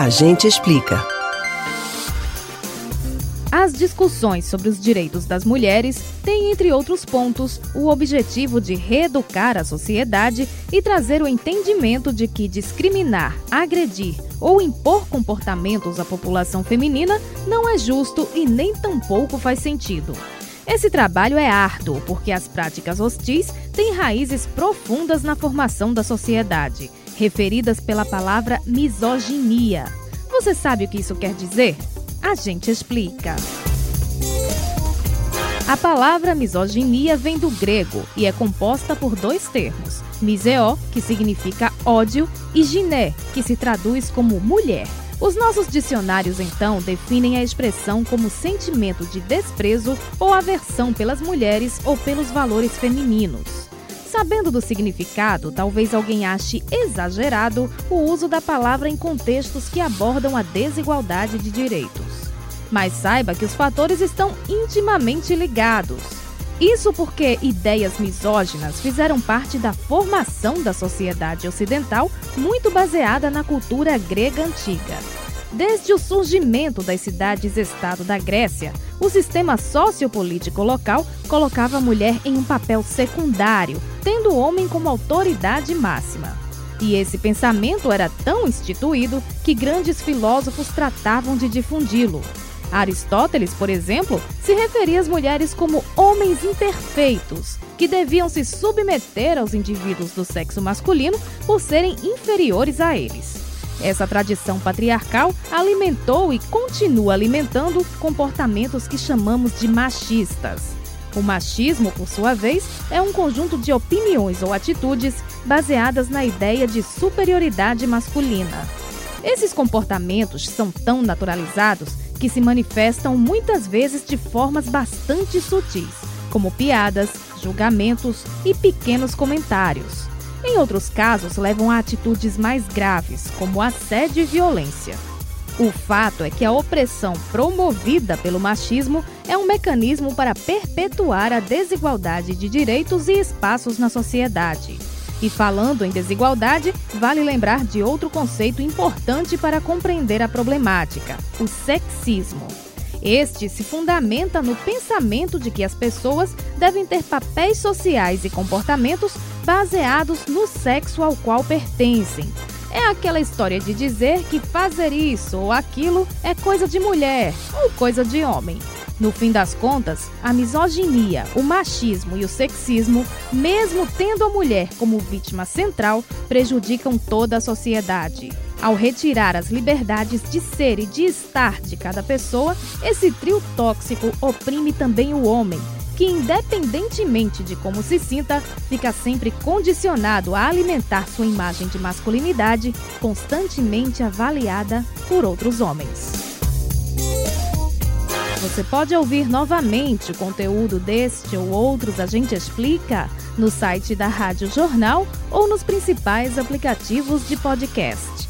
A gente explica. As discussões sobre os direitos das mulheres têm, entre outros pontos, o objetivo de reeducar a sociedade e trazer o entendimento de que discriminar, agredir ou impor comportamentos à população feminina não é justo e nem tampouco faz sentido. Esse trabalho é árduo porque as práticas hostis têm raízes profundas na formação da sociedade, referidas pela palavra misoginia. Você sabe o que isso quer dizer? A gente explica. A palavra misoginia vem do grego e é composta por dois termos: miseo, que significa ódio, e giné, que se traduz como mulher. Os nossos dicionários, então, definem a expressão como sentimento de desprezo ou aversão pelas mulheres ou pelos valores femininos. Sabendo do significado, talvez alguém ache exagerado o uso da palavra em contextos que abordam a desigualdade de direitos. Mas saiba que os fatores estão intimamente ligados. Isso porque ideias misóginas fizeram parte da formação da sociedade ocidental, muito baseada na cultura grega antiga. Desde o surgimento das cidades-estado da Grécia, o sistema sociopolítico local colocava a mulher em um papel secundário, tendo o homem como autoridade máxima. E esse pensamento era tão instituído que grandes filósofos tratavam de difundi-lo. Aristóteles, por exemplo, se referia às mulheres como homens imperfeitos, que deviam se submeter aos indivíduos do sexo masculino por serem inferiores a eles. Essa tradição patriarcal alimentou e continua alimentando comportamentos que chamamos de machistas. O machismo, por sua vez, é um conjunto de opiniões ou atitudes baseadas na ideia de superioridade masculina. Esses comportamentos são tão naturalizados que se manifestam muitas vezes de formas bastante sutis, como piadas, julgamentos e pequenos comentários. Em outros casos, levam a atitudes mais graves, como assédio e violência. O fato é que a opressão promovida pelo machismo é um mecanismo para perpetuar a desigualdade de direitos e espaços na sociedade. E falando em desigualdade, vale lembrar de outro conceito importante para compreender a problemática: o sexismo. Este se fundamenta no pensamento de que as pessoas devem ter papéis sociais e comportamentos baseados no sexo ao qual pertencem. É aquela história de dizer que fazer isso ou aquilo é coisa de mulher ou coisa de homem. No fim das contas, a misoginia, o machismo e o sexismo, mesmo tendo a mulher como vítima central, prejudicam toda a sociedade. Ao retirar as liberdades de ser e de estar de cada pessoa, esse trio tóxico oprime também o homem, que, independentemente de como se sinta, fica sempre condicionado a alimentar sua imagem de masculinidade, constantemente avaliada por outros homens. Você pode ouvir novamente o conteúdo deste ou outros A Gente Explica no site da Rádio Jornal ou nos principais aplicativos de podcast.